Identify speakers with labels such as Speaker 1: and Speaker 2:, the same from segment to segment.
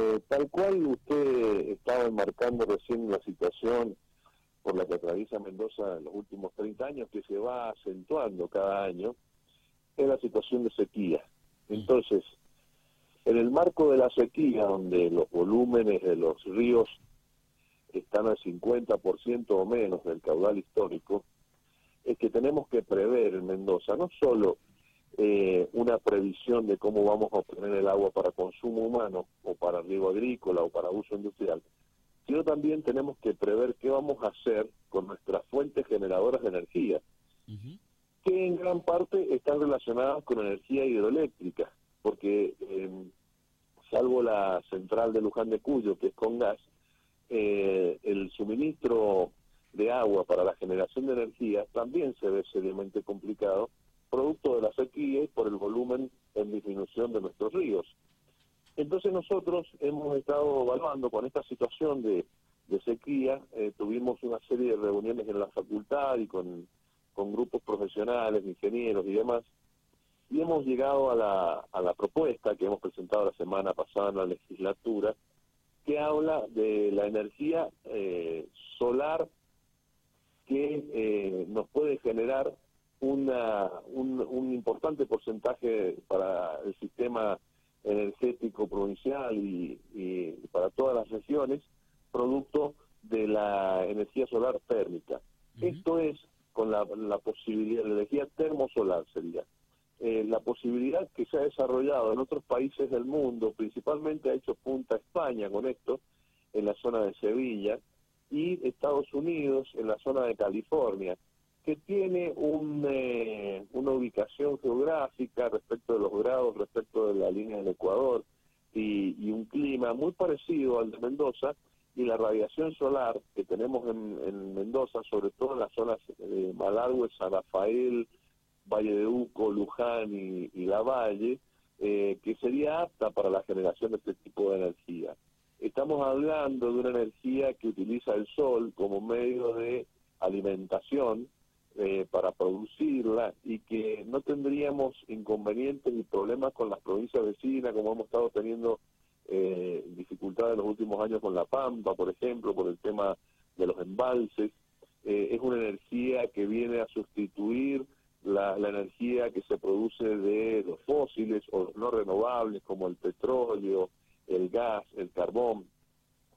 Speaker 1: Eh, tal cual usted estaba enmarcando recién la situación por la que atraviesa Mendoza en los últimos 30 años, que se va acentuando cada año, es la situación de sequía. Entonces, en el marco de la sequía, donde los volúmenes de los ríos están al 50% o menos del caudal histórico, es que tenemos que prever en Mendoza no solo eh, una previsión de cómo vamos a obtener el agua para consumo humano o para riego agrícola o para uso industrial, sino también tenemos que prever qué vamos a hacer con nuestras fuentes generadoras de energía, que en gran parte están relacionadas con energía hidroeléctrica, porque em, salvo la central de Luján de Cuyo, que es con gas, eh, el suministro de agua para la generación de energía también se ve seriamente complicado, producto de la sequía y por el volumen en disminución de nuestros ríos. Entonces nosotros hemos estado evaluando con esta situación de, sequía, eh, tuvimos una serie de reuniones en la facultad y con, con grupos profesionales, ingenieros y demás, y hemos llegado a la, a la propuesta que hemos presentado la semana pasada en la legislatura, que habla de la energía eh, solar que eh, nos puede generar una, un, importante porcentaje para el sistema energético provincial y, para todas las regiones, producto de la energía solar térmica. Esto es con la, la posibilidad, la energía termosolar sería. Eh, la posibilidad que se ha desarrollado en otros países del mundo, principalmente ha hecho punta España con esto, en la zona de Sevilla, y Estados Unidos en la zona de California, que tiene un, eh, una ubicación geográfica respecto de los grados, respecto de la línea del Ecuador, y, un clima muy parecido al de Mendoza, y la radiación solar que tenemos en, Mendoza, sobre todo en las zonas de Malargüe, San Rafael, Valle de Uco, Luján y, La Valle, eh, que sería apta para la generación de este tipo de energía. Estamos hablando de una energía que utiliza el sol como medio de alimentación eh, para producirla y que no tendríamos inconvenientes ni problemas con las provincias vecinas como hemos estado teniendo eh, dificultades en los últimos años con la Pampa, por ejemplo, por el tema de los embalses. Eh, es una energía que viene a sustituir la, la, energía que se produce de los fósiles o los no renovables como el petróleo, el gas, el carbón,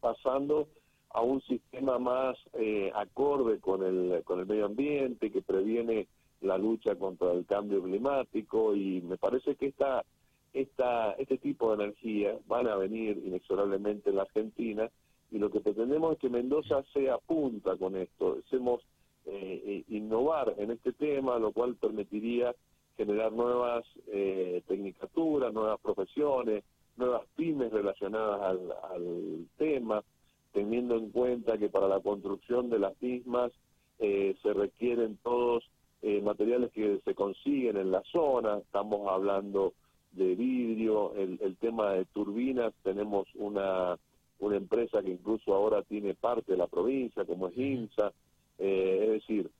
Speaker 1: pasando a un sistema más eh, acorde con el, con el medio ambiente, que previene la lucha contra el cambio climático y me parece que esta, esta, este tipo de energía van a venir inexorablemente en la Argentina y lo que pretendemos es que Mendoza sea punta con esto, hacemos eh, eh, innovar en este tema, lo cual permitiría generar nuevas eh, tecnicaturas, nuevas profesiones, nuevas pymes relacionadas al, tema, teniendo en cuenta que para la construcción de las mismas eh, se requieren todos eh, materiales que se consiguen en la zona, estamos hablando de vidrio, el, el tema de turbinas, tenemos una, una empresa que incluso ahora tiene parte de la provincia, como es INSA, eh, es decir,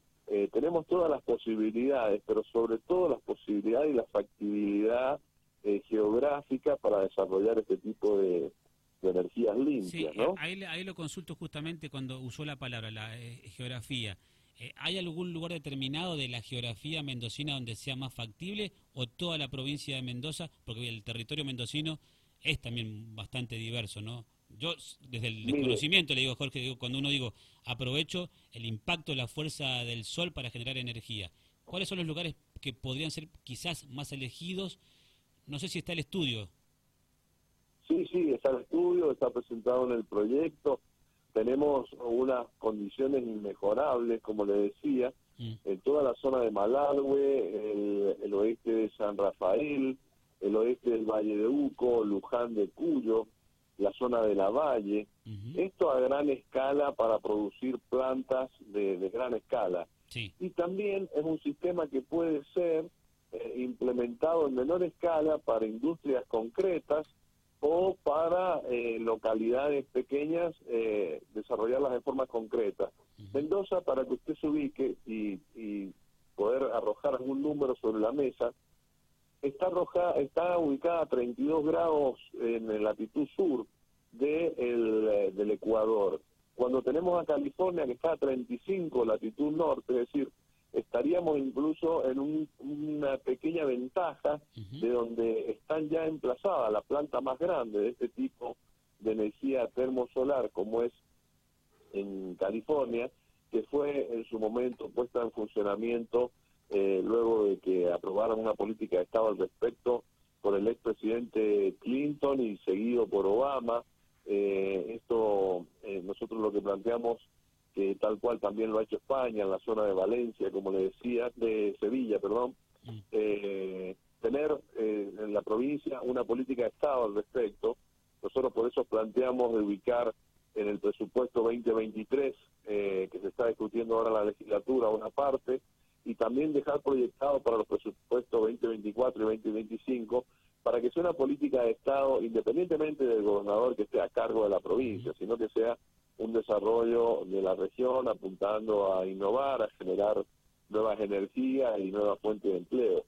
Speaker 1: tenemos todas las posibilidades, pero sobre todo las posibilidades y la factibilidad eh, geográfica para desarrollar este tipo de, energías limpias, ¿no?
Speaker 2: Ahí, ahí, lo consulto justamente cuando usó la palabra, la eh, geografía. Eh, ¿Hay algún lugar determinado de la geografía mendocina donde sea más factible o toda la provincia de Mendoza? Porque el territorio mendocino es también bastante diverso, ¿no? Yo, desde el desconocimiento, le digo a Jorge, digo, cuando uno digo, aprovecho el impacto de la fuerza del sol para generar energía. ¿Cuáles son los lugares que podrían ser quizás más elegidos no sé si está el estudio.
Speaker 1: Sí, sí, está el estudio, está presentado en el proyecto. Tenemos unas condiciones inmejorables, como le decía, en toda la zona de Malargüe, el, oeste de San Rafael, el oeste del Valle de Uco, Luján de Cuyo, la zona de la Valle. Esto a gran escala para producir plantas de, gran escala. Y también es un sistema que puede ser eh, implementado en menor escala para industrias concretas o para eh, localidades pequeñas eh, desarrollarlas de forma concreta. Mendoza, para que usted se ubique y, poder arrojar algún número sobre la mesa, está, arroja, está ubicada a 32 grados en la latitud sur de el, del Ecuador. Cuando tenemos a California que está a 35 latitud norte, es decir, estaríamos incluso en una pequeña ventaja de donde están ya emplazadas la planta más grande de este tipo de energía termosolar como es en California, que fue en su momento puesta en funcionamiento eh, luego de que aprobaran una política de Estado al respecto por el expresidente Clinton y seguido por Obama. Eh, esto eh, nosotros lo que planteamos que tal cual también lo ha hecho España en la zona de Valencia, como le decía, de Sevilla, perdón, eh, tener eh, en la provincia una política de Estado al respecto. Nosotros por eso planteamos de ubicar en el presupuesto 2023, eh, que se está discutiendo ahora en la legislatura, una parte, y también dejar proyectado para los presupuestos 2024 y 2025, para que sea una política de Estado independientemente del gobernador que esté a cargo de la provincia, sino que sea un desarrollo de la región apuntando a innovar, a generar nuevas energías y nuevas fuentes de empleo.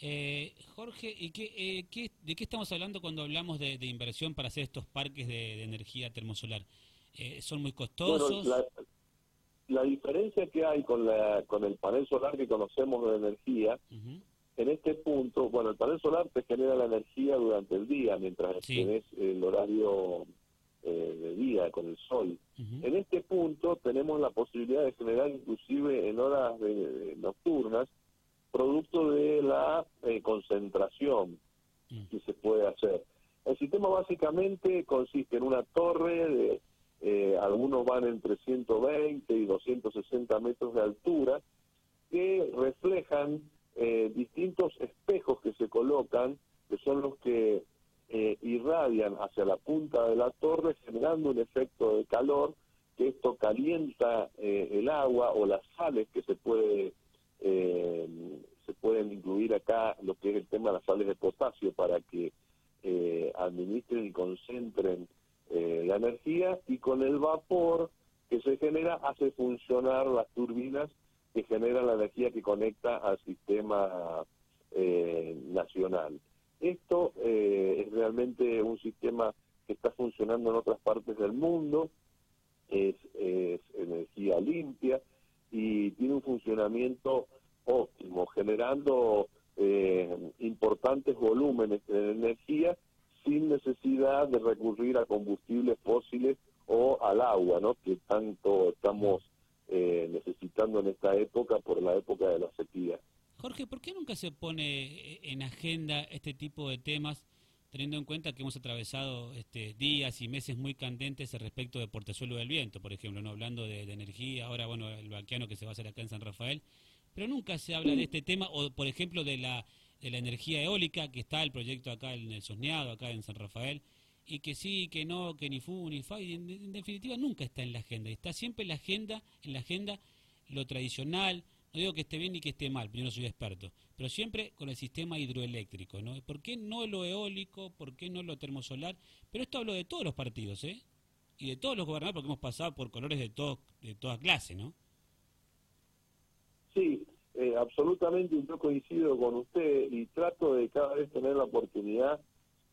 Speaker 2: Eh, Jorge, ¿y eh, qué, ¿de qué estamos hablando cuando hablamos de, inversión para hacer estos parques de, energía termosolar? Eh, ¿Son muy costosos?
Speaker 1: la, diferencia que hay con, la, con el panel solar que conocemos de energía, en este punto, bueno, el panel solar te genera la energía durante el día, mientras tienes el horario eh, de día con el sol. En este punto tenemos la posibilidad de generar inclusive en horas de, nocturnas producto de la eh, concentración que se puede hacer. El sistema básicamente consiste en una torre de eh, algunos van entre 120 y 260 metros de altura que reflejan distintos espejos que se colocan, que son los que eh, irradian hacia la punta de la torre generando un efecto de calor que esto calienta eh, el agua o las sales que se puede eh, se pueden incluir acá lo que es el tema de las sales de potasio para que administren y concentren la energía y con el vapor que se genera hace funcionar las turbinas que generan la energía que conecta al sistema nacional. Esto eh, es realmente un sistema que está funcionando en otras partes del mundo, es, energía limpia y tiene un funcionamiento óptimo, generando eh, importantes volúmenes de energía sin necesidad de recurrir a combustibles fósiles o al agua, ¿no? que tanto estamos eh, necesitando en esta época por la época de la sequía.
Speaker 2: Jorge, ¿por qué nunca se pone eh, en agenda este tipo de temas, teniendo en cuenta que hemos atravesado este, días y meses muy candentes respecto de Portezuelo del Viento, por ejemplo, no hablando de, energía, ahora bueno, el vaquiano que se va a hacer acá en San Rafael, pero nunca se habla de este tema, o por ejemplo de la, de la energía eólica, que está el proyecto acá en el Sosneado, acá en San Rafael, y que sí, que no, que ni fu, ni fa, y en, definitiva nunca está en la agenda, está siempre en la agenda, en la agenda lo tradicional, digo que esté bien ni que esté mal, yo no soy experto, pero siempre con el sistema hidroeléctrico, ¿no? ¿Por qué no lo eólico? ¿Por qué no lo termosolar? Pero esto hablo de todos los partidos, ¿eh? Y de todos los gobernadores, porque hemos pasado por colores de, todo, de toda clase, ¿no?
Speaker 1: Sí, eh, absolutamente yo coincido con usted y trato de cada vez tener la oportunidad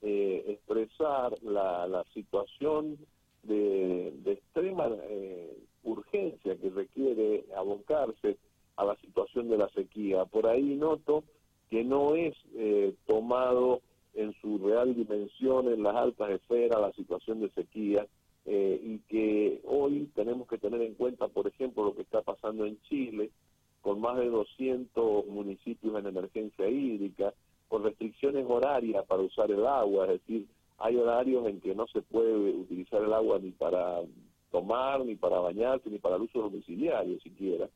Speaker 1: de expresar la, la situación de, de extrema eh, urgencia que requiere abocarse a la situación de la sequía. Por ahí noto que no es eh, tomado en su real dimensión en las altas esferas la situación de sequía eh, y que hoy tenemos que tener en cuenta, por ejemplo, lo que está pasando en Chile, con más de 200 municipios en emergencia hídrica, con restricciones horarias para usar el agua, es decir, hay horarios en que no se puede utilizar el agua ni para tomar, ni para bañarse, ni para el uso domiciliario siquiera.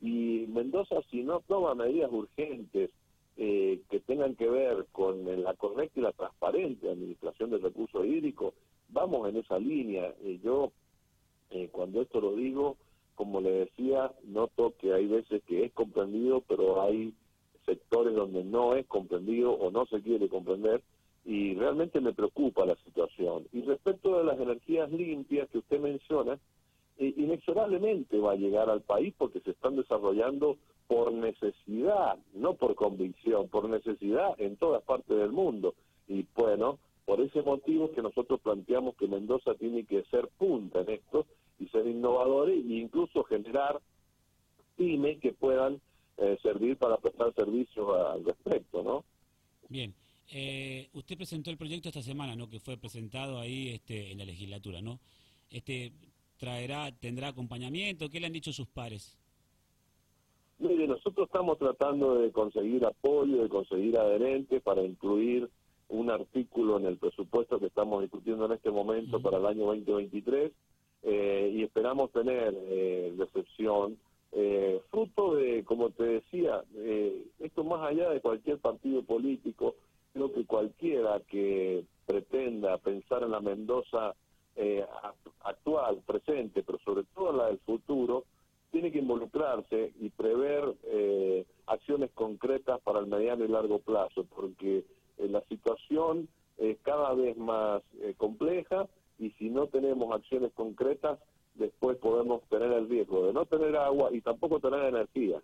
Speaker 1: Y Mendoza, si no toma urgentes eh, que tengan que ver con la correcta y la transparente administración del recurso hídrico, vamos en esa línea. Eh, yo, eh, cuando esto lo digo, como le decía, noto que hay veces que es comprendido, pero hay sectores donde no es comprendido o no se quiere comprender y realmente me preocupa la situación. Y respecto de las energías limpias que usted menciona, eh, inexorablemente va a llegar al país porque se están desarrollando por necesidad, no por convicción, por necesidad en todas partes del mundo. Y bueno, por ese motivo que nosotros planteamos que Mendoza tiene que ser punta en esto y ser innovadores e incluso generar pymes que puedan eh, servir para prestar servicios al respecto, ¿no?
Speaker 2: Bien. Eh, usted presentó el proyecto esta semana, ¿no? Que fue presentado ahí este, en la legislatura, ¿no? Este, traerá, tendrá acompañamiento. ¿Qué le han dicho sus pares?
Speaker 1: Mire, nosotros estamos tratando de conseguir apoyo, de conseguir adherentes para incluir un artículo en el presupuesto que estamos discutiendo en este momento para el año 2023 eh, y esperamos tener eh, recepción eh, fruto de, como te decía, eh, esto más allá de cualquier partido político, creo que cualquiera que pretenda pensar en la Mendoza eh, actual, presente, pero sobre todo la del futuro, tiene que involucrarse y prever eh, acciones concretas para el mediano y largo plazo, porque eh, la situación es cada vez más compleja y si no tenemos acciones concretas, después podemos tener el riesgo de no tener agua y tampoco tener energía.